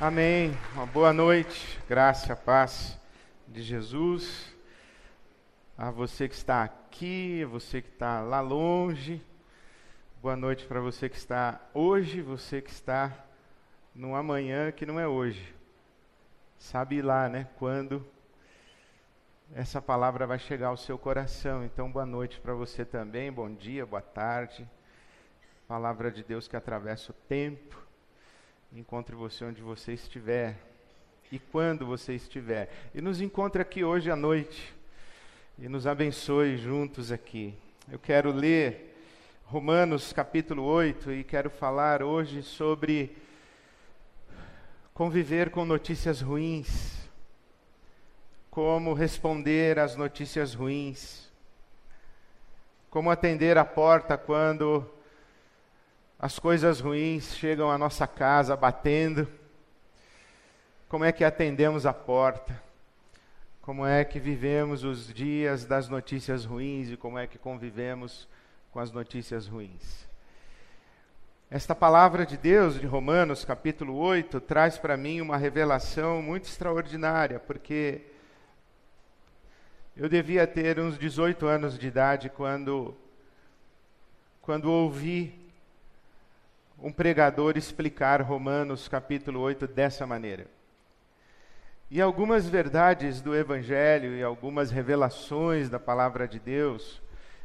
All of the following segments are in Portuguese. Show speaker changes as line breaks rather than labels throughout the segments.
Amém. Uma boa noite, graça paz de Jesus. A você que está aqui, a você que está lá longe. Boa noite para você que está hoje, você que está no amanhã que não é hoje. Sabe lá, né? Quando essa palavra vai chegar ao seu coração. Então, boa noite para você também. Bom dia, boa tarde. Palavra de Deus que atravessa o tempo encontre você onde você estiver e quando você estiver. E nos encontre aqui hoje à noite e nos abençoe juntos aqui. Eu quero ler Romanos capítulo 8 e quero falar hoje sobre conviver com notícias ruins. Como responder às notícias ruins. Como atender a porta quando as coisas ruins chegam à nossa casa batendo. Como é que atendemos a porta? Como é que vivemos os dias das notícias ruins e como é que convivemos com as notícias ruins? Esta palavra de Deus de Romanos, capítulo 8, traz para mim uma revelação muito extraordinária, porque eu devia ter uns 18 anos de idade quando quando ouvi um pregador explicar Romanos capítulo 8 dessa maneira. E algumas verdades do Evangelho e algumas revelações da palavra de Deus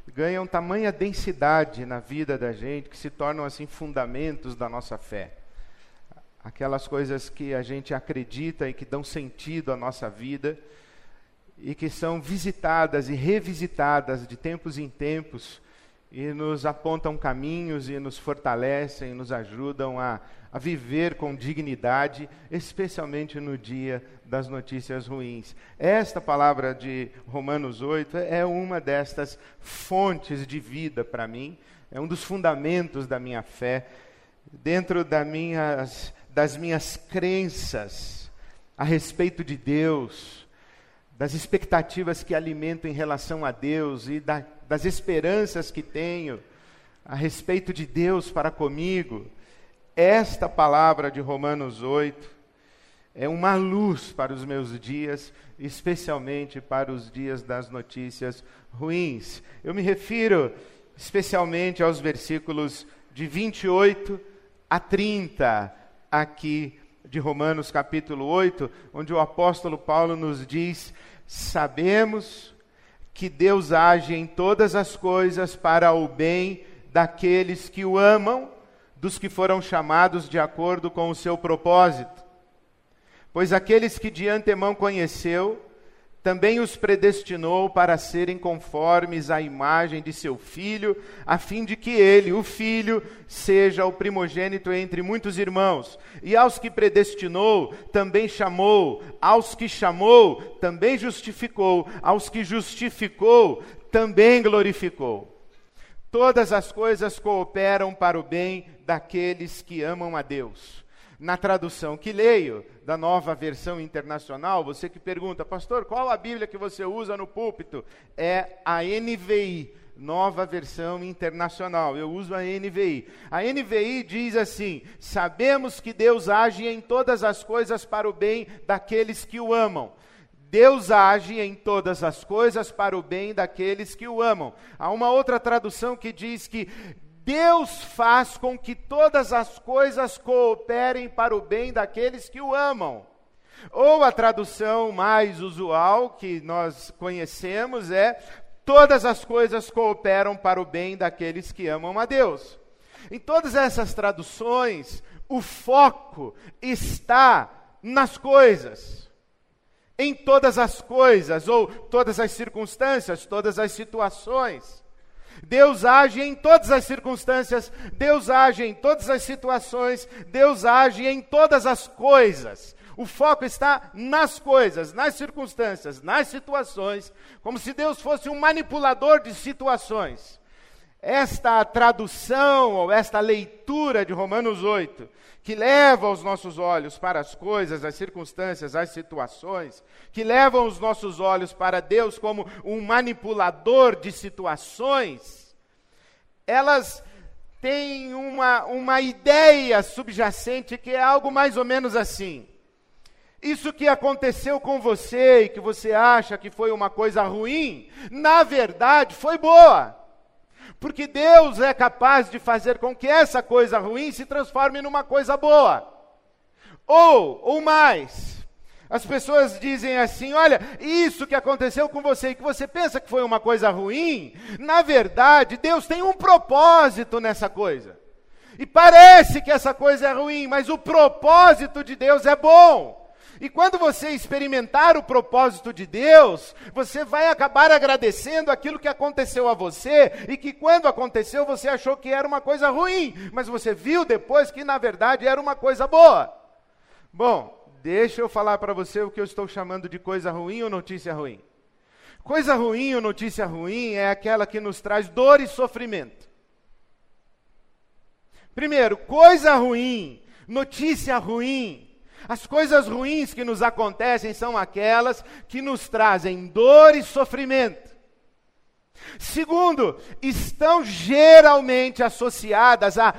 ganham tamanha densidade na vida da gente que se tornam assim fundamentos da nossa fé. Aquelas coisas que a gente acredita e que dão sentido à nossa vida e que são visitadas e revisitadas de tempos em tempos e nos apontam caminhos e nos fortalecem, nos ajudam a, a viver com dignidade, especialmente no dia das notícias ruins. Esta palavra de Romanos 8 é uma destas fontes de vida para mim, é um dos fundamentos da minha fé, dentro da minhas, das minhas crenças a respeito de Deus, das expectativas que alimento em relação a Deus e da das esperanças que tenho a respeito de Deus para comigo, esta palavra de Romanos 8 é uma luz para os meus dias, especialmente para os dias das notícias ruins. Eu me refiro especialmente aos versículos de 28 a 30 aqui de Romanos capítulo 8, onde o apóstolo Paulo nos diz: Sabemos que Deus age em todas as coisas para o bem daqueles que o amam, dos que foram chamados de acordo com o seu propósito. Pois aqueles que de antemão conheceu, também os predestinou para serem conformes à imagem de seu filho, a fim de que ele, o filho, seja o primogênito entre muitos irmãos. E aos que predestinou, também chamou, aos que chamou, também justificou, aos que justificou, também glorificou. Todas as coisas cooperam para o bem daqueles que amam a Deus na tradução que leio, da nova versão internacional, você que pergunta, pastor, qual a Bíblia que você usa no púlpito? É a NVI, nova versão internacional. Eu uso a NVI. A NVI diz assim: Sabemos que Deus age em todas as coisas para o bem daqueles que o amam. Deus age em todas as coisas para o bem daqueles que o amam. Há uma outra tradução que diz que Deus faz com que todas as coisas cooperem para o bem daqueles que o amam. Ou a tradução mais usual que nós conhecemos é: todas as coisas cooperam para o bem daqueles que amam a Deus. Em todas essas traduções, o foco está nas coisas. Em todas as coisas, ou todas as circunstâncias, todas as situações. Deus age em todas as circunstâncias, Deus age em todas as situações, Deus age em todas as coisas. O foco está nas coisas, nas circunstâncias, nas situações, como se Deus fosse um manipulador de situações. Esta tradução ou esta leitura de Romanos 8 que leva os nossos olhos para as coisas, as circunstâncias, as situações, que levam os nossos olhos para Deus como um manipulador de situações, elas tem uma, uma ideia subjacente que é algo mais ou menos assim. Isso que aconteceu com você e que você acha que foi uma coisa ruim, na verdade foi boa. Porque Deus é capaz de fazer com que essa coisa ruim se transforme numa coisa boa. Ou, ou mais. As pessoas dizem assim: olha, isso que aconteceu com você e que você pensa que foi uma coisa ruim, na verdade, Deus tem um propósito nessa coisa. E parece que essa coisa é ruim, mas o propósito de Deus é bom. E quando você experimentar o propósito de Deus, você vai acabar agradecendo aquilo que aconteceu a você e que quando aconteceu você achou que era uma coisa ruim, mas você viu depois que na verdade era uma coisa boa. Bom, deixa eu falar para você o que eu estou chamando de coisa ruim ou notícia ruim. Coisa ruim ou notícia ruim é aquela que nos traz dor e sofrimento. Primeiro, coisa ruim, notícia ruim as coisas ruins que nos acontecem são aquelas que nos trazem dor e sofrimento. Segundo, estão geralmente associadas a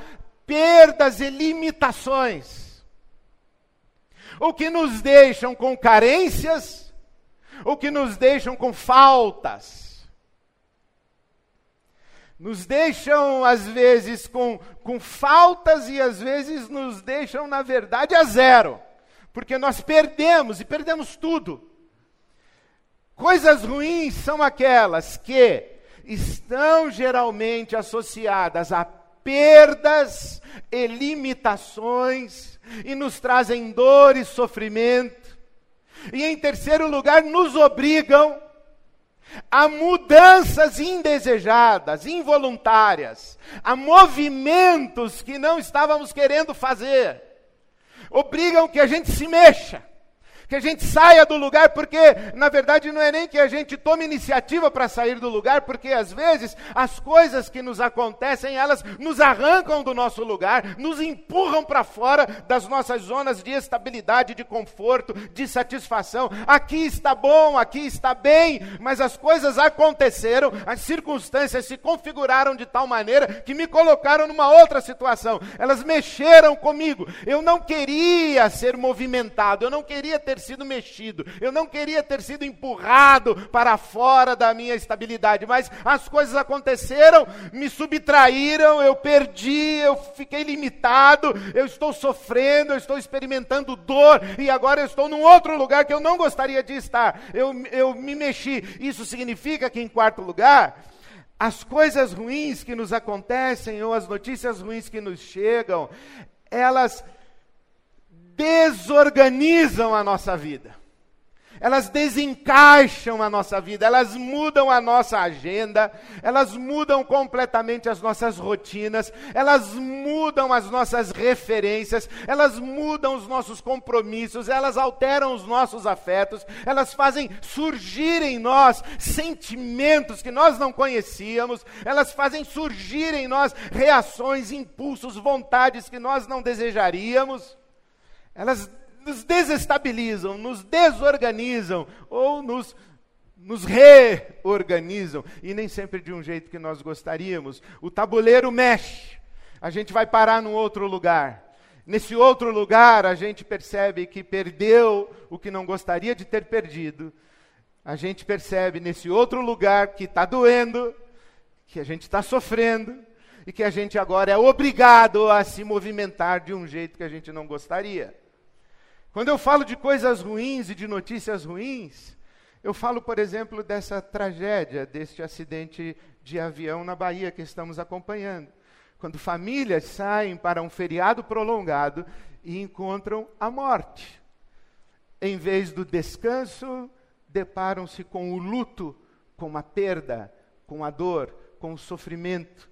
perdas e limitações, o que nos deixam com carências, o que nos deixam com faltas nos deixam, às vezes, com, com faltas e às vezes nos deixam, na verdade, a zero porque nós perdemos e perdemos tudo. Coisas ruins são aquelas que estão geralmente associadas a perdas e limitações e nos trazem dor e sofrimento. E em terceiro lugar, nos obrigam a mudanças indesejadas, involuntárias, a movimentos que não estávamos querendo fazer obrigam que a gente se mexa que a gente saia do lugar, porque na verdade não é nem que a gente tome iniciativa para sair do lugar, porque às vezes as coisas que nos acontecem, elas nos arrancam do nosso lugar, nos empurram para fora das nossas zonas de estabilidade, de conforto, de satisfação. Aqui está bom, aqui está bem, mas as coisas aconteceram, as circunstâncias se configuraram de tal maneira que me colocaram numa outra situação. Elas mexeram comigo. Eu não queria ser movimentado, eu não queria ter ter sido mexido, eu não queria ter sido empurrado para fora da minha estabilidade, mas as coisas aconteceram, me subtraíram, eu perdi, eu fiquei limitado, eu estou sofrendo, eu estou experimentando dor e agora eu estou num outro lugar que eu não gostaria de estar. Eu, eu me mexi. Isso significa que, em quarto lugar, as coisas ruins que nos acontecem ou as notícias ruins que nos chegam, elas desorganizam a nossa vida. Elas desencaixam a nossa vida, elas mudam a nossa agenda, elas mudam completamente as nossas rotinas, elas mudam as nossas referências, elas mudam os nossos compromissos, elas alteram os nossos afetos, elas fazem surgir em nós sentimentos que nós não conhecíamos, elas fazem surgir em nós reações, impulsos, vontades que nós não desejaríamos. Elas nos desestabilizam, nos desorganizam ou nos, nos reorganizam, e nem sempre de um jeito que nós gostaríamos. O tabuleiro mexe, a gente vai parar num outro lugar. Nesse outro lugar, a gente percebe que perdeu o que não gostaria de ter perdido. A gente percebe nesse outro lugar que está doendo, que a gente está sofrendo, e que a gente agora é obrigado a se movimentar de um jeito que a gente não gostaria. Quando eu falo de coisas ruins e de notícias ruins, eu falo, por exemplo, dessa tragédia, deste acidente de avião na Bahia que estamos acompanhando. Quando famílias saem para um feriado prolongado e encontram a morte. Em vez do descanso, deparam-se com o luto, com a perda, com a dor, com o sofrimento.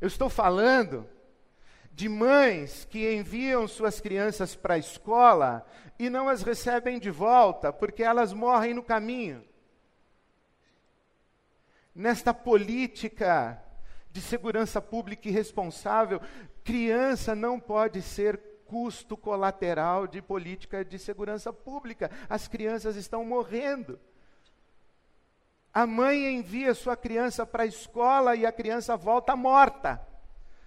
Eu estou falando de mães que enviam suas crianças para a escola e não as recebem de volta porque elas morrem no caminho. Nesta política de segurança pública irresponsável, criança não pode ser custo colateral de política de segurança pública. As crianças estão morrendo. A mãe envia sua criança para a escola e a criança volta morta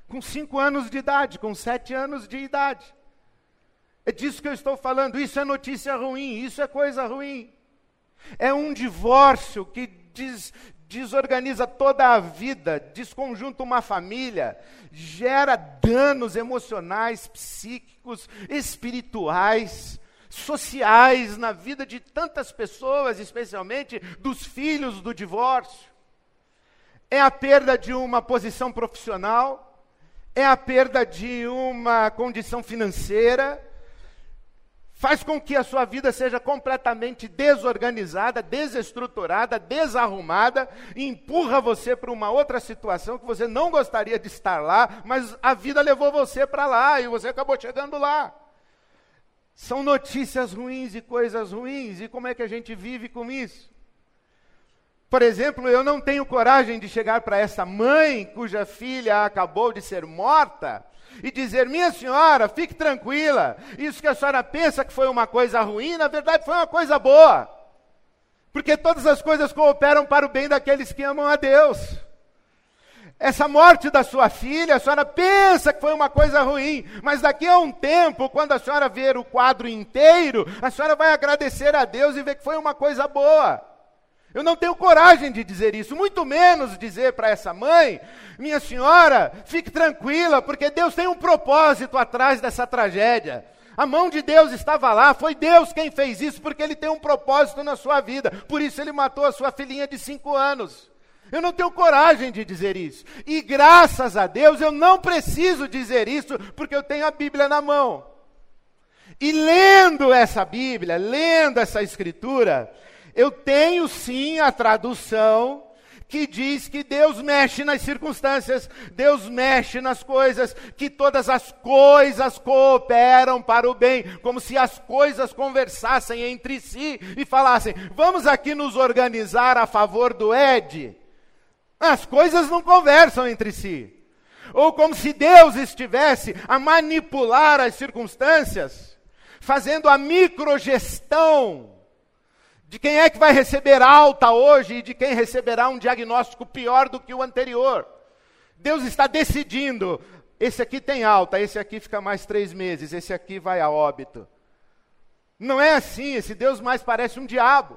com cinco anos de idade, com sete anos de idade. É disso que eu estou falando. Isso é notícia ruim, isso é coisa ruim. É um divórcio que des, desorganiza toda a vida, desconjunta uma família, gera danos emocionais, psíquicos, espirituais, sociais na vida de tantas pessoas, especialmente dos filhos do divórcio. É a perda de uma posição profissional, é a perda de uma condição financeira, faz com que a sua vida seja completamente desorganizada, desestruturada, desarrumada, e empurra você para uma outra situação que você não gostaria de estar lá, mas a vida levou você para lá e você acabou chegando lá. São notícias ruins e coisas ruins, e como é que a gente vive com isso? Por exemplo, eu não tenho coragem de chegar para essa mãe cuja filha acabou de ser morta e dizer: Minha senhora, fique tranquila, isso que a senhora pensa que foi uma coisa ruim, na verdade foi uma coisa boa. Porque todas as coisas cooperam para o bem daqueles que amam a Deus. Essa morte da sua filha, a senhora pensa que foi uma coisa ruim, mas daqui a um tempo, quando a senhora ver o quadro inteiro, a senhora vai agradecer a Deus e ver que foi uma coisa boa. Eu não tenho coragem de dizer isso, muito menos dizer para essa mãe: minha senhora, fique tranquila, porque Deus tem um propósito atrás dessa tragédia. A mão de Deus estava lá, foi Deus quem fez isso, porque Ele tem um propósito na sua vida. Por isso Ele matou a sua filhinha de cinco anos. Eu não tenho coragem de dizer isso. E graças a Deus eu não preciso dizer isso, porque eu tenho a Bíblia na mão. E lendo essa Bíblia, lendo essa Escritura, eu tenho sim a tradução que diz que Deus mexe nas circunstâncias, Deus mexe nas coisas, que todas as coisas cooperam para o bem, como se as coisas conversassem entre si e falassem: vamos aqui nos organizar a favor do Ed. As coisas não conversam entre si. Ou como se Deus estivesse a manipular as circunstâncias, fazendo a microgestão de quem é que vai receber alta hoje e de quem receberá um diagnóstico pior do que o anterior. Deus está decidindo: esse aqui tem alta, esse aqui fica mais três meses, esse aqui vai a óbito. Não é assim, esse Deus mais parece um diabo.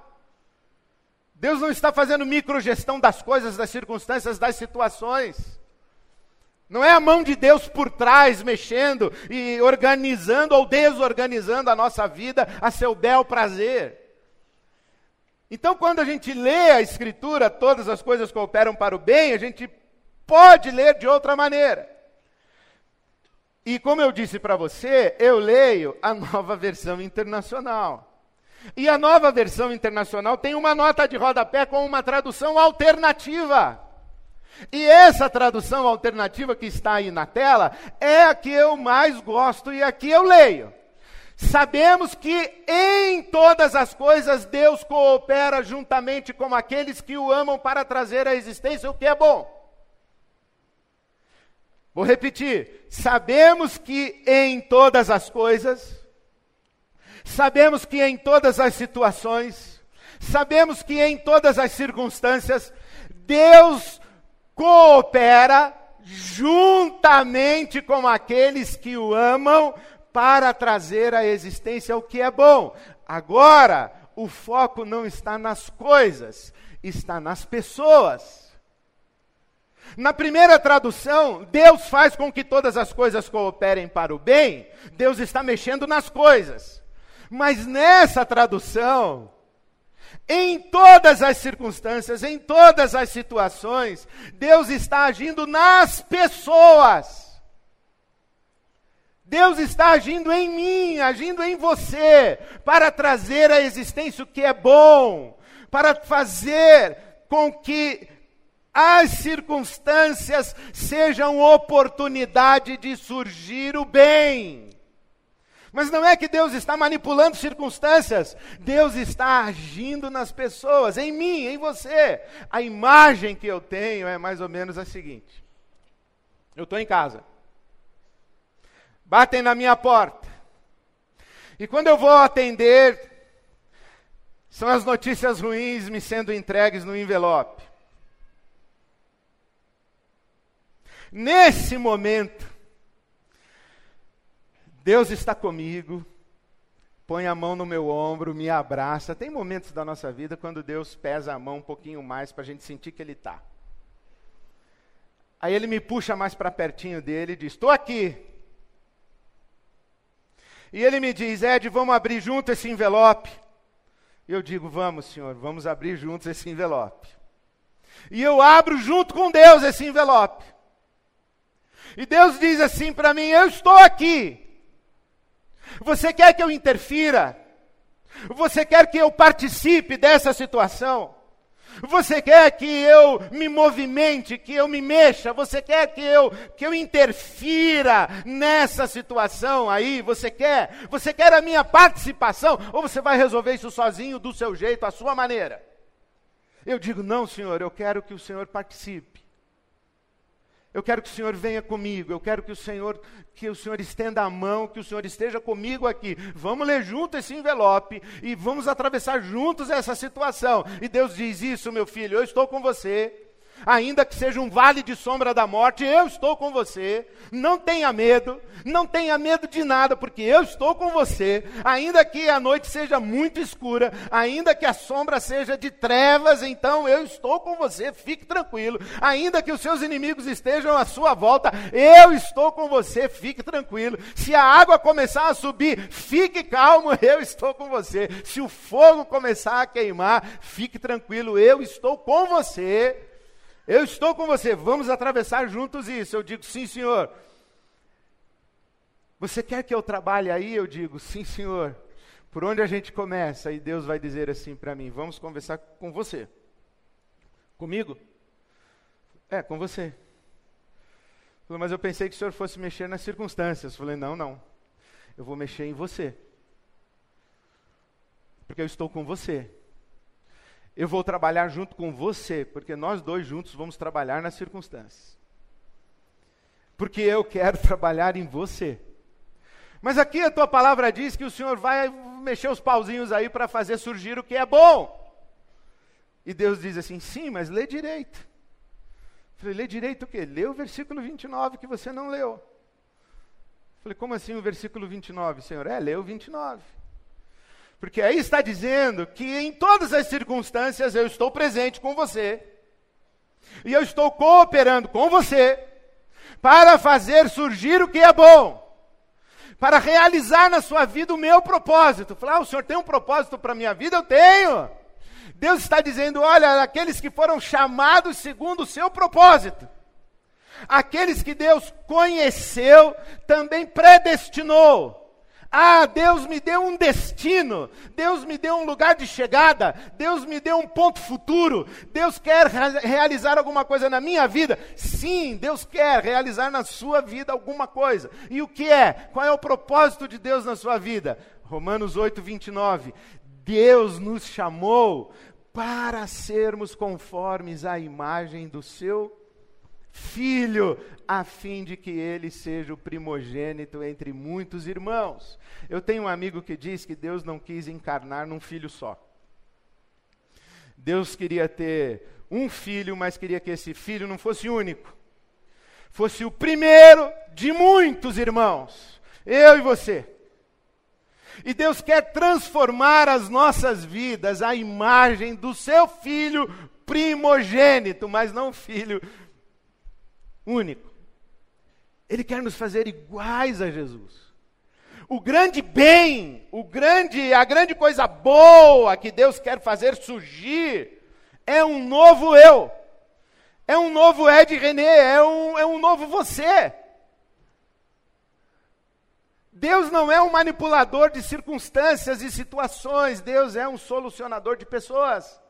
Deus não está fazendo microgestão das coisas, das circunstâncias, das situações. Não é a mão de Deus por trás mexendo e organizando ou desorganizando a nossa vida a seu bel prazer. Então, quando a gente lê a Escritura, todas as coisas cooperam para o bem, a gente pode ler de outra maneira. E como eu disse para você, eu leio a nova versão internacional. E a nova versão internacional tem uma nota de rodapé com uma tradução alternativa. E essa tradução alternativa que está aí na tela é a que eu mais gosto e a que eu leio. Sabemos que em todas as coisas Deus coopera juntamente com aqueles que o amam para trazer à existência o que é bom. Vou repetir. Sabemos que em todas as coisas, sabemos que em todas as situações, sabemos que em todas as circunstâncias, Deus coopera juntamente com aqueles que o amam para trazer à existência o que é bom. Agora, o foco não está nas coisas, está nas pessoas. Na primeira tradução, Deus faz com que todas as coisas cooperem para o bem, Deus está mexendo nas coisas. Mas nessa tradução, em todas as circunstâncias, em todas as situações, Deus está agindo nas pessoas. Deus está agindo em mim, agindo em você, para trazer à existência o que é bom, para fazer com que as circunstâncias sejam oportunidade de surgir o bem. Mas não é que Deus está manipulando circunstâncias, Deus está agindo nas pessoas, em mim, em você. A imagem que eu tenho é mais ou menos a seguinte: eu estou em casa batem na minha porta. E quando eu vou atender, são as notícias ruins me sendo entregues no envelope. Nesse momento, Deus está comigo, põe a mão no meu ombro, me abraça. Tem momentos da nossa vida quando Deus pesa a mão um pouquinho mais para a gente sentir que Ele está. Aí Ele me puxa mais para pertinho dele e diz: Estou aqui. E Ele me diz: Ed, vamos abrir junto esse envelope. Eu digo: Vamos, Senhor, vamos abrir juntos esse envelope. E eu abro junto com Deus esse envelope. E Deus diz assim para mim: Eu estou aqui. Você quer que eu interfira? Você quer que eu participe dessa situação? Você quer que eu me movimente, que eu me mexa? Você quer que eu que eu interfira nessa situação aí? Você quer? Você quer a minha participação ou você vai resolver isso sozinho do seu jeito, à sua maneira? Eu digo: "Não, Senhor, eu quero que o Senhor participe. Eu quero que o Senhor venha comigo, eu quero que o Senhor, que o Senhor estenda a mão, que o Senhor esteja comigo aqui. Vamos ler junto esse envelope e vamos atravessar juntos essa situação. E Deus diz isso, meu filho, eu estou com você ainda que seja um vale de sombra da morte, eu estou com você. Não tenha medo, não tenha medo de nada, porque eu estou com você. Ainda que a noite seja muito escura, ainda que a sombra seja de trevas, então eu estou com você. Fique tranquilo. Ainda que os seus inimigos estejam à sua volta, eu estou com você. Fique tranquilo. Se a água começar a subir, fique calmo, eu estou com você. Se o fogo começar a queimar, fique tranquilo, eu estou com você. Eu estou com você, vamos atravessar juntos isso. Eu digo, sim, senhor. Você quer que eu trabalhe aí? Eu digo, sim, senhor. Por onde a gente começa? E Deus vai dizer assim para mim: vamos conversar com você. Comigo? É, com você. Falei, mas eu pensei que o senhor fosse mexer nas circunstâncias. Falei, não, não. Eu vou mexer em você. Porque eu estou com você. Eu vou trabalhar junto com você, porque nós dois juntos vamos trabalhar nas circunstâncias. Porque eu quero trabalhar em você. Mas aqui a tua palavra diz que o Senhor vai mexer os pauzinhos aí para fazer surgir o que é bom. E Deus diz assim: sim, mas lê direito. Falei, lê direito o quê? Lê o versículo 29 que você não leu. Eu falei, como assim o versículo 29, Senhor? É, lê o 29. Porque aí está dizendo que em todas as circunstâncias eu estou presente com você. E eu estou cooperando com você para fazer surgir o que é bom. Para realizar na sua vida o meu propósito. Falar, ah, o Senhor tem um propósito para a minha vida? Eu tenho. Deus está dizendo: olha, aqueles que foram chamados segundo o seu propósito. Aqueles que Deus conheceu, também predestinou ah, Deus me deu um destino, Deus me deu um lugar de chegada, Deus me deu um ponto futuro, Deus quer realizar alguma coisa na minha vida. Sim, Deus quer realizar na sua vida alguma coisa. E o que é? Qual é o propósito de Deus na sua vida? Romanos 8, 29. Deus nos chamou para sermos conformes à imagem do seu filho, a fim de que ele seja o primogênito entre muitos irmãos. Eu tenho um amigo que diz que Deus não quis encarnar num filho só. Deus queria ter um filho, mas queria que esse filho não fosse único. Fosse o primeiro de muitos irmãos. Eu e você. E Deus quer transformar as nossas vidas à imagem do seu filho primogênito, mas não filho único. Ele quer nos fazer iguais a Jesus. O grande bem, o grande, a grande coisa boa que Deus quer fazer surgir é um novo eu. É um novo Ed René, é um, é um novo você. Deus não é um manipulador de circunstâncias e situações, Deus é um solucionador de pessoas.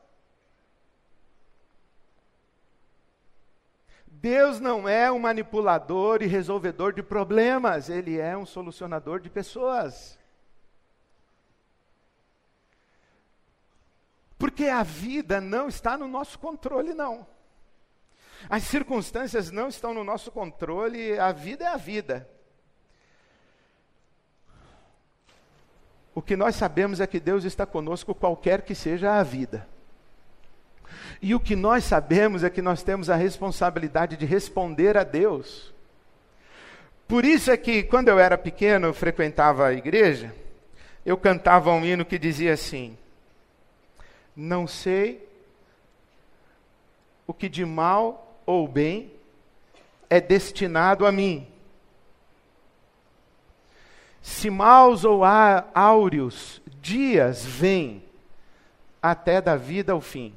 Deus não é um manipulador e resolvedor de problemas, ele é um solucionador de pessoas. Porque a vida não está no nosso controle, não. As circunstâncias não estão no nosso controle, a vida é a vida. O que nós sabemos é que Deus está conosco, qualquer que seja a vida. E o que nós sabemos é que nós temos a responsabilidade de responder a Deus. Por isso é que, quando eu era pequeno, eu frequentava a igreja, eu cantava um hino que dizia assim: Não sei o que de mal ou bem é destinado a mim. Se maus ou áureos dias vêm até da vida ao fim.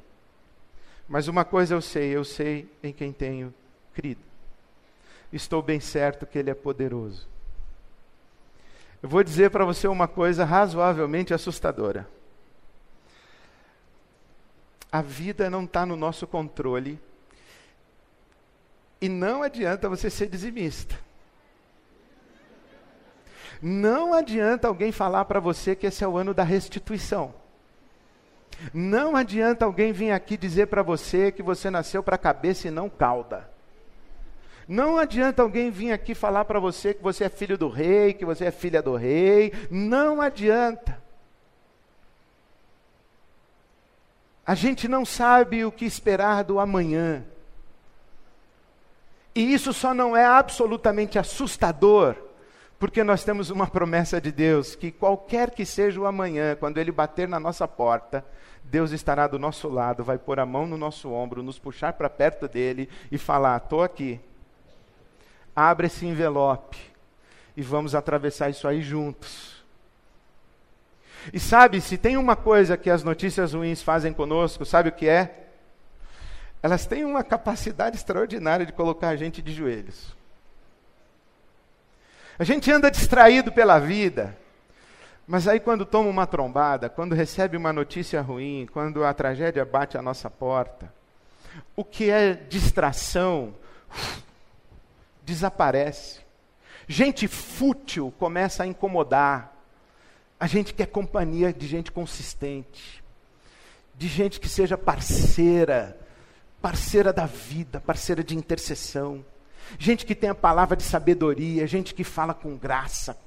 Mas uma coisa eu sei, eu sei em quem tenho crido. Estou bem certo que Ele é poderoso. Eu vou dizer para você uma coisa razoavelmente assustadora. A vida não está no nosso controle. E não adianta você ser dizimista. Não adianta alguém falar para você que esse é o ano da restituição. Não adianta alguém vir aqui dizer para você que você nasceu para cabeça e não cauda. Não adianta alguém vir aqui falar para você que você é filho do rei, que você é filha do rei. Não adianta. A gente não sabe o que esperar do amanhã. E isso só não é absolutamente assustador, porque nós temos uma promessa de Deus que qualquer que seja o amanhã, quando ele bater na nossa porta, Deus estará do nosso lado, vai pôr a mão no nosso ombro, nos puxar para perto dele e falar: "Estou aqui. Abre esse envelope e vamos atravessar isso aí juntos." E sabe, se tem uma coisa que as notícias ruins fazem conosco, sabe o que é? Elas têm uma capacidade extraordinária de colocar a gente de joelhos. A gente anda distraído pela vida, mas aí quando toma uma trombada, quando recebe uma notícia ruim, quando a tragédia bate à nossa porta, o que é distração desaparece. Gente fútil começa a incomodar. A gente quer companhia de gente consistente, de gente que seja parceira, parceira da vida, parceira de intercessão. Gente que tem a palavra de sabedoria, gente que fala com graça,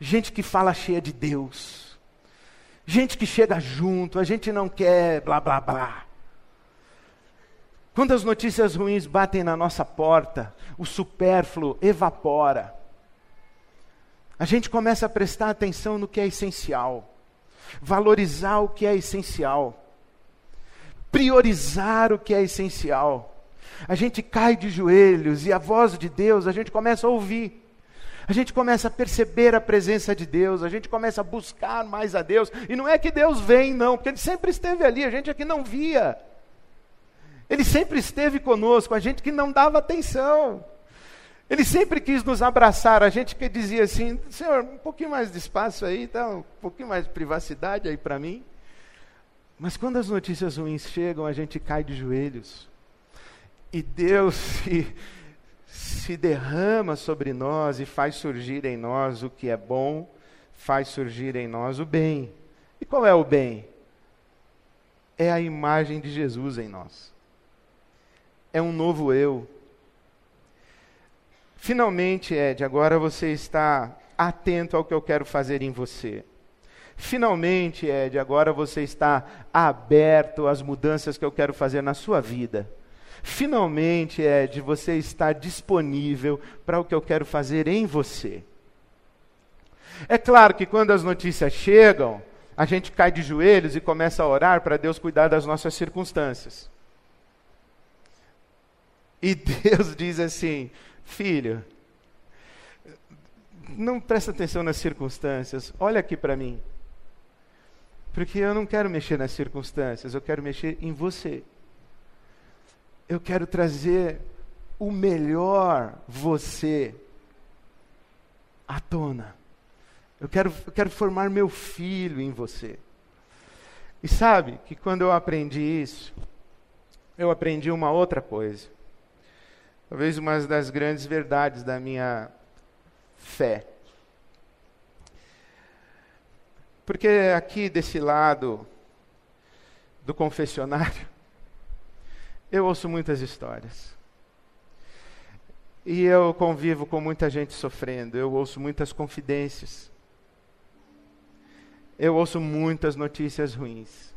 gente que fala cheia de Deus, gente que chega junto, a gente não quer blá blá blá. Quando as notícias ruins batem na nossa porta, o supérfluo evapora. A gente começa a prestar atenção no que é essencial, valorizar o que é essencial priorizar o que é essencial. A gente cai de joelhos e a voz de Deus a gente começa a ouvir. A gente começa a perceber a presença de Deus, a gente começa a buscar mais a Deus. E não é que Deus vem, não, porque Ele sempre esteve ali, a gente aqui não via. Ele sempre esteve conosco, a gente que não dava atenção. Ele sempre quis nos abraçar, a gente que dizia assim: Senhor, um pouquinho mais de espaço aí, tá? um pouquinho mais de privacidade aí para mim. Mas quando as notícias ruins chegam, a gente cai de joelhos. E Deus se, se derrama sobre nós e faz surgir em nós o que é bom, faz surgir em nós o bem. E qual é o bem? É a imagem de Jesus em nós. É um novo eu. Finalmente, Ed, agora você está atento ao que eu quero fazer em você. Finalmente, Ed, agora você está aberto às mudanças que eu quero fazer na sua vida. Finalmente, Ed, você está disponível para o que eu quero fazer em você. É claro que quando as notícias chegam, a gente cai de joelhos e começa a orar para Deus cuidar das nossas circunstâncias. E Deus diz assim: Filho, não presta atenção nas circunstâncias, olha aqui para mim. Porque eu não quero mexer nas circunstâncias, eu quero mexer em você. Eu quero trazer o melhor você à tona. Eu quero, eu quero formar meu filho em você. E sabe que quando eu aprendi isso, eu aprendi uma outra coisa. Talvez uma das grandes verdades da minha fé. Porque aqui desse lado do confessionário, eu ouço muitas histórias. E eu convivo com muita gente sofrendo, eu ouço muitas confidências. Eu ouço muitas notícias ruins.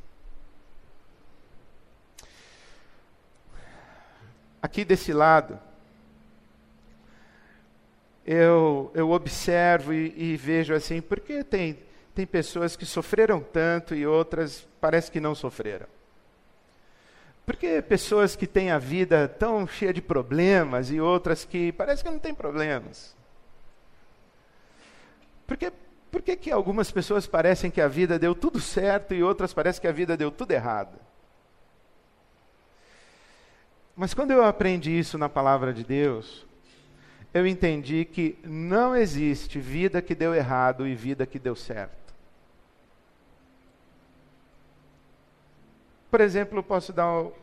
aqui desse lado, eu, eu observo e, e vejo assim, porque tem, tem pessoas que sofreram tanto e outras parece que não sofreram. Porque pessoas que têm a vida tão cheia de problemas e outras que parece que não têm problemas. Porque por que, que algumas pessoas parecem que a vida deu tudo certo e outras parecem que a vida deu tudo errado? Mas quando eu aprendi isso na palavra de Deus, eu entendi que não existe vida que deu errado e vida que deu certo. Por exemplo, posso dar o,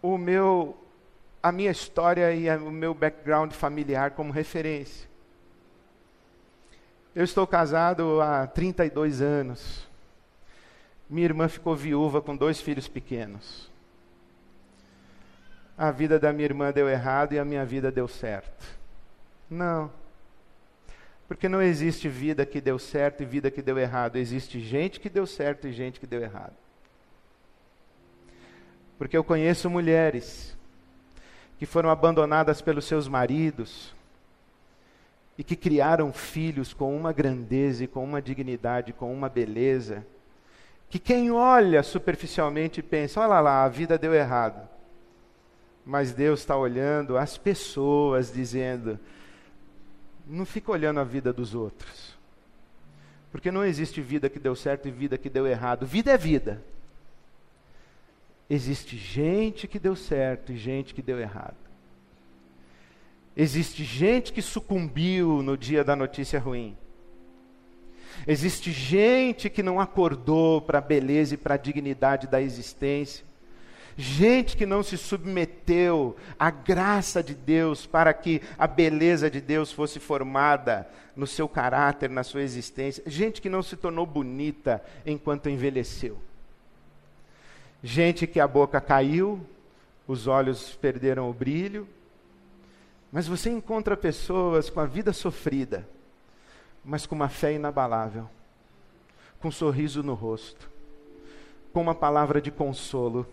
o meu, a minha história e a, o meu background familiar como referência. Eu estou casado há 32 anos. Minha irmã ficou viúva com dois filhos pequenos. A vida da minha irmã deu errado e a minha vida deu certo. Não. Porque não existe vida que deu certo e vida que deu errado. Existe gente que deu certo e gente que deu errado. Porque eu conheço mulheres que foram abandonadas pelos seus maridos, e que criaram filhos com uma grandeza e com uma dignidade, com uma beleza, que quem olha superficialmente pensa: olha lá, a vida deu errado. Mas Deus está olhando as pessoas, dizendo: não fica olhando a vida dos outros. Porque não existe vida que deu certo e vida que deu errado. Vida é vida. Existe gente que deu certo e gente que deu errado. Existe gente que sucumbiu no dia da notícia ruim. Existe gente que não acordou para a beleza e para a dignidade da existência. Gente que não se submeteu à graça de Deus para que a beleza de Deus fosse formada no seu caráter, na sua existência. Gente que não se tornou bonita enquanto envelheceu. Gente que a boca caiu, os olhos perderam o brilho, mas você encontra pessoas com a vida sofrida, mas com uma fé inabalável, com um sorriso no rosto, com uma palavra de consolo,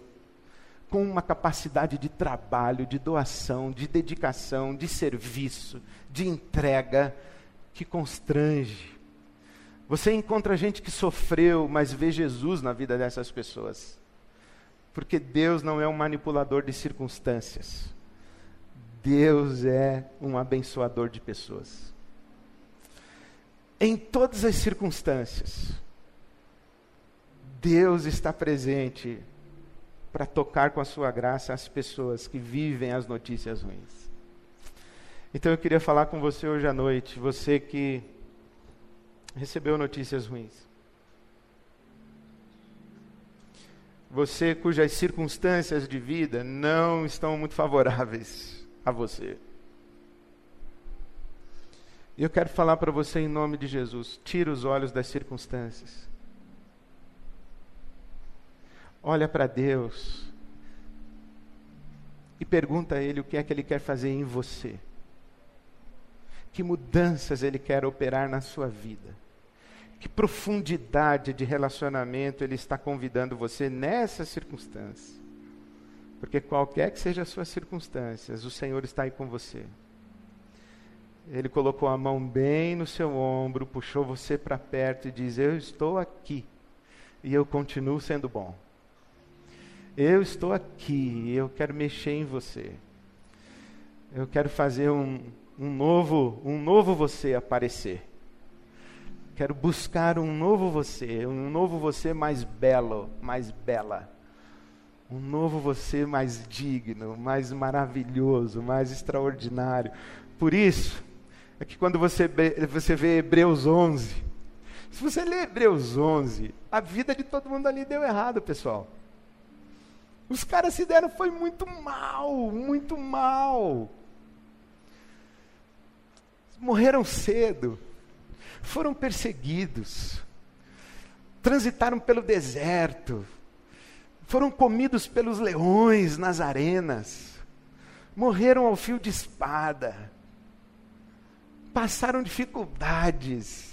com uma capacidade de trabalho, de doação, de dedicação, de serviço, de entrega que constrange. Você encontra gente que sofreu, mas vê Jesus na vida dessas pessoas. Porque Deus não é um manipulador de circunstâncias. Deus é um abençoador de pessoas. Em todas as circunstâncias, Deus está presente para tocar com a sua graça as pessoas que vivem as notícias ruins. Então eu queria falar com você hoje à noite, você que recebeu notícias ruins. Você cujas circunstâncias de vida não estão muito favoráveis a você. E eu quero falar para você em nome de Jesus: tira os olhos das circunstâncias. Olha para Deus e pergunta a Ele o que é que Ele quer fazer em você. Que mudanças Ele quer operar na sua vida. Que profundidade de relacionamento Ele está convidando você nessas circunstâncias. Porque qualquer que seja as suas circunstâncias, o Senhor está aí com você. Ele colocou a mão bem no seu ombro, puxou você para perto e diz: Eu estou aqui e eu continuo sendo bom. Eu estou aqui e eu quero mexer em você. Eu quero fazer um, um novo, um novo você aparecer. Quero buscar um novo você, um novo você mais belo, mais bela um novo você mais digno, mais maravilhoso, mais extraordinário. Por isso, é que quando você, você vê Hebreus 11, se você ler Hebreus 11, a vida de todo mundo ali deu errado, pessoal. Os caras se deram, foi muito mal, muito mal. Morreram cedo, foram perseguidos, transitaram pelo deserto, foram comidos pelos leões nas arenas, morreram ao fio de espada, passaram dificuldades.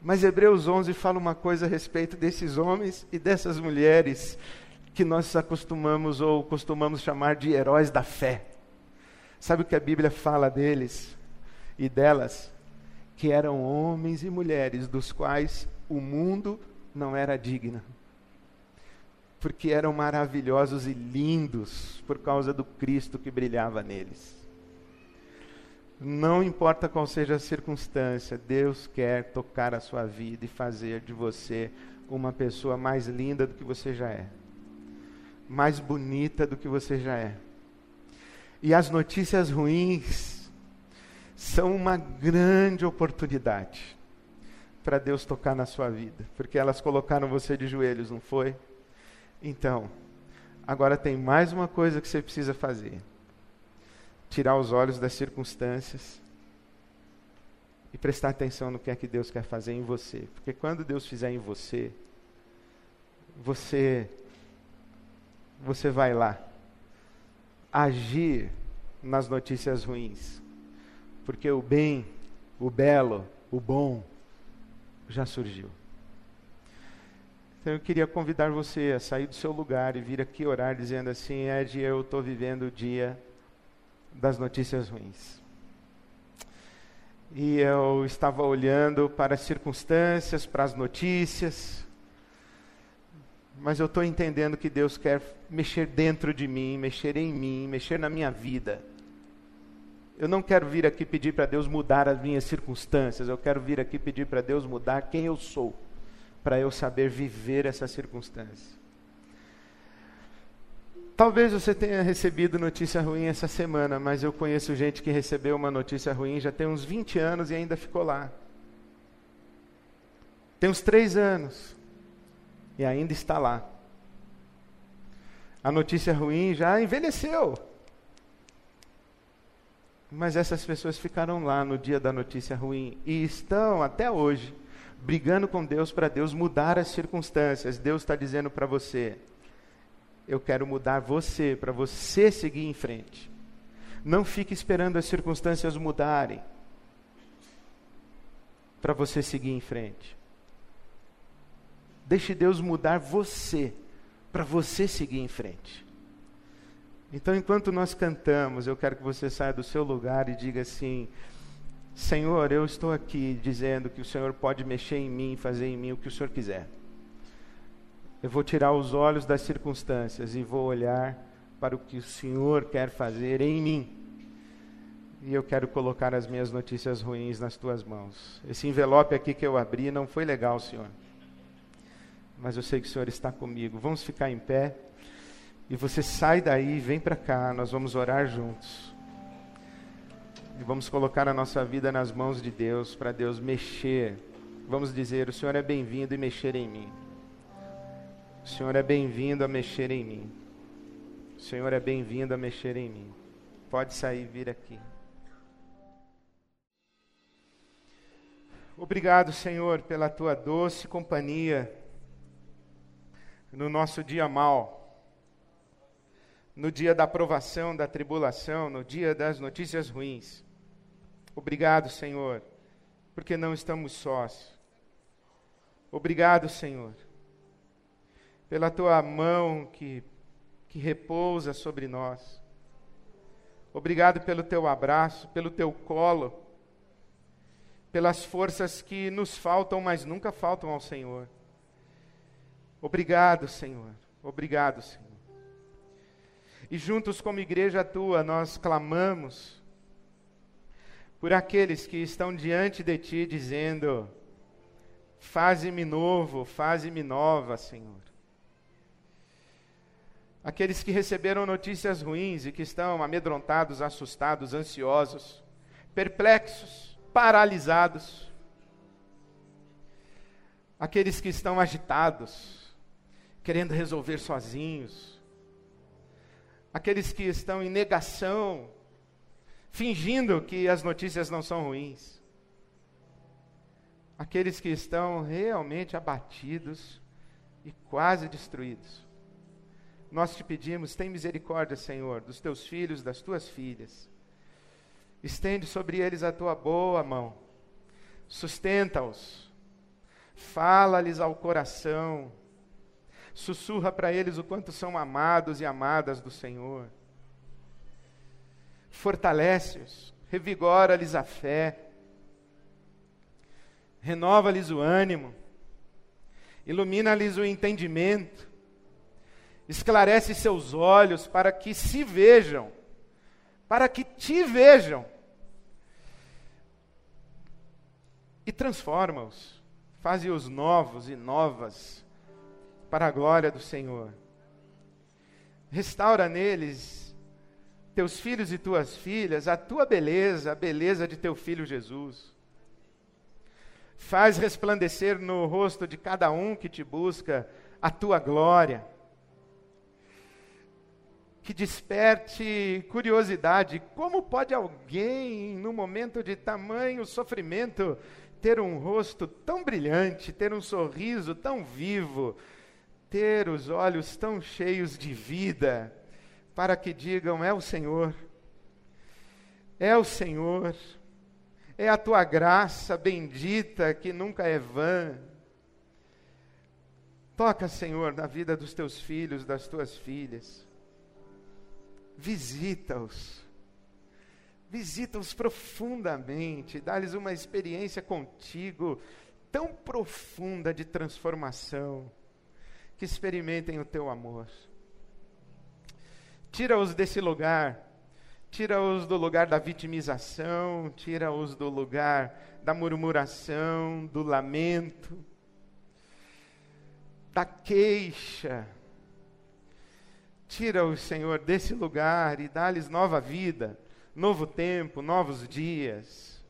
Mas Hebreus 11 fala uma coisa a respeito desses homens e dessas mulheres que nós acostumamos ou costumamos chamar de heróis da fé. Sabe o que a Bíblia fala deles e delas? Que eram homens e mulheres dos quais o mundo não era digno. Porque eram maravilhosos e lindos por causa do Cristo que brilhava neles. Não importa qual seja a circunstância, Deus quer tocar a sua vida e fazer de você uma pessoa mais linda do que você já é, mais bonita do que você já é. E as notícias ruins são uma grande oportunidade para Deus tocar na sua vida, porque elas colocaram você de joelhos, não foi? Então, agora tem mais uma coisa que você precisa fazer tirar os olhos das circunstâncias e prestar atenção no que é que Deus quer fazer em você. Porque quando Deus fizer em você, você você vai lá agir nas notícias ruins. Porque o bem, o belo, o bom já surgiu. Então eu queria convidar você a sair do seu lugar e vir aqui orar dizendo assim, Ed, eu estou vivendo o dia das notícias ruins. E eu estava olhando para as circunstâncias, para as notícias, mas eu estou entendendo que Deus quer mexer dentro de mim, mexer em mim, mexer na minha vida. Eu não quero vir aqui pedir para Deus mudar as minhas circunstâncias, eu quero vir aqui pedir para Deus mudar quem eu sou, para eu saber viver essa circunstância. Talvez você tenha recebido notícia ruim essa semana, mas eu conheço gente que recebeu uma notícia ruim já tem uns 20 anos e ainda ficou lá. Tem uns 3 anos e ainda está lá. A notícia ruim já envelheceu. Mas essas pessoas ficaram lá no dia da notícia ruim e estão até hoje brigando com Deus para Deus mudar as circunstâncias. Deus está dizendo para você: eu quero mudar você, para você seguir em frente. Não fique esperando as circunstâncias mudarem para você seguir em frente. Deixe Deus mudar você, para você seguir em frente. Então, enquanto nós cantamos, eu quero que você saia do seu lugar e diga assim: Senhor, eu estou aqui dizendo que o Senhor pode mexer em mim, fazer em mim o que o Senhor quiser. Eu vou tirar os olhos das circunstâncias e vou olhar para o que o Senhor quer fazer em mim. E eu quero colocar as minhas notícias ruins nas tuas mãos. Esse envelope aqui que eu abri não foi legal, Senhor. Mas eu sei que o Senhor está comigo. Vamos ficar em pé. E você sai daí, vem para cá, nós vamos orar juntos. E vamos colocar a nossa vida nas mãos de Deus, para Deus mexer. Vamos dizer: O Senhor é bem-vindo e mexer em mim. O Senhor é bem-vindo a mexer em mim. O Senhor é bem-vindo a mexer em mim. Pode sair e vir aqui. Obrigado, Senhor, pela tua doce companhia no nosso dia mal, no dia da provação, da tribulação, no dia das notícias ruins. Obrigado, Senhor, porque não estamos sós. Obrigado, Senhor pela tua mão que, que repousa sobre nós. Obrigado pelo teu abraço, pelo teu colo, pelas forças que nos faltam, mas nunca faltam ao Senhor. Obrigado, Senhor. Obrigado, Senhor. E juntos como igreja tua, nós clamamos por aqueles que estão diante de ti dizendo: Faze-me novo, faze-me nova, Senhor. Aqueles que receberam notícias ruins e que estão amedrontados, assustados, ansiosos, perplexos, paralisados, aqueles que estão agitados, querendo resolver sozinhos, aqueles que estão em negação, fingindo que as notícias não são ruins, aqueles que estão realmente abatidos e quase destruídos nós te pedimos, tem misericórdia, Senhor, dos teus filhos, das tuas filhas. Estende sobre eles a tua boa mão. Sustenta-os. Fala-lhes ao coração. Sussurra para eles o quanto são amados e amadas do Senhor. Fortalece-os, revigora-lhes a fé, renova-lhes o ânimo, ilumina-lhes o entendimento, esclarece seus olhos para que se vejam, para que te vejam, e transforma-os, faze-os novos e novas para a glória do Senhor. Restaura neles, teus filhos e tuas filhas, a tua beleza, a beleza de teu filho Jesus. Faz resplandecer no rosto de cada um que te busca a tua glória. Que desperte curiosidade. Como pode alguém, no momento de tamanho sofrimento, ter um rosto tão brilhante, ter um sorriso tão vivo, ter os olhos tão cheios de vida, para que digam: É o Senhor, é o Senhor, é a tua graça bendita que nunca é vã. Toca, Senhor, na vida dos teus filhos, das tuas filhas. Visita-os. Visita-os profundamente. Dá-lhes uma experiência contigo tão profunda de transformação que experimentem o teu amor. Tira-os desse lugar, tira-os do lugar da vitimização, tira-os do lugar da murmuração, do lamento, da queixa. Tira-os, Senhor, desse lugar e dá-lhes nova vida, novo tempo, novos dias.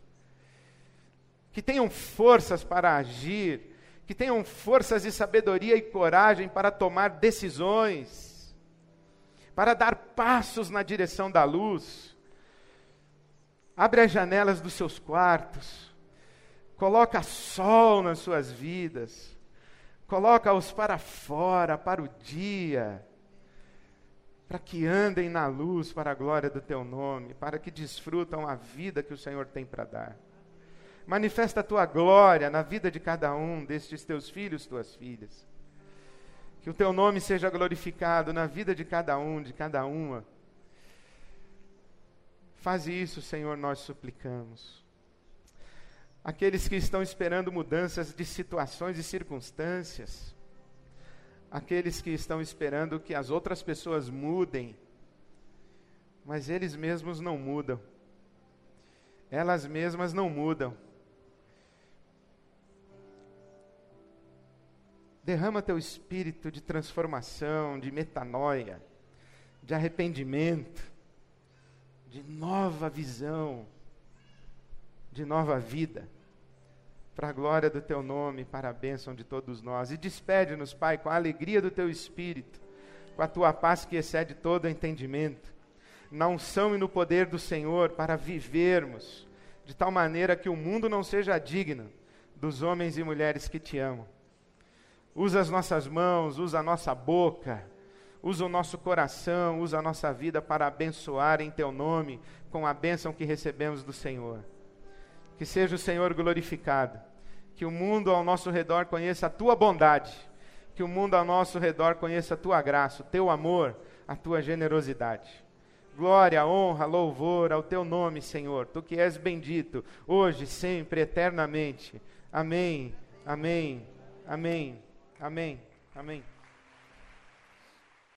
Que tenham forças para agir que tenham forças e sabedoria e coragem para tomar decisões, para dar passos na direção da luz. Abre as janelas dos seus quartos, coloca sol nas suas vidas, coloca-os para fora, para o dia, para que andem na luz para a glória do teu nome, para que desfrutam a vida que o Senhor tem para dar. Manifesta a tua glória na vida de cada um destes teus filhos, tuas filhas. Que o teu nome seja glorificado na vida de cada um, de cada uma. Faz isso, Senhor, nós suplicamos. Aqueles que estão esperando mudanças de situações e circunstâncias, aqueles que estão esperando que as outras pessoas mudem, mas eles mesmos não mudam, elas mesmas não mudam. Derrama teu espírito de transformação, de metanoia, de arrependimento, de nova visão, de nova vida, para a glória do teu nome, para a bênção de todos nós. E despede-nos, Pai, com a alegria do teu espírito, com a tua paz que excede todo entendimento, na unção e no poder do Senhor, para vivermos de tal maneira que o mundo não seja digno dos homens e mulheres que te amam Usa as nossas mãos, usa a nossa boca, usa o nosso coração, usa a nossa vida para abençoar em Teu nome com a bênção que recebemos do Senhor. Que seja o Senhor glorificado, que o mundo ao nosso redor conheça a Tua bondade, que o mundo ao nosso redor conheça a Tua graça, o Teu amor, a Tua generosidade. Glória, honra, louvor ao Teu nome, Senhor, Tu que és bendito, hoje, sempre, eternamente. Amém, amém, amém. Amém. Amém.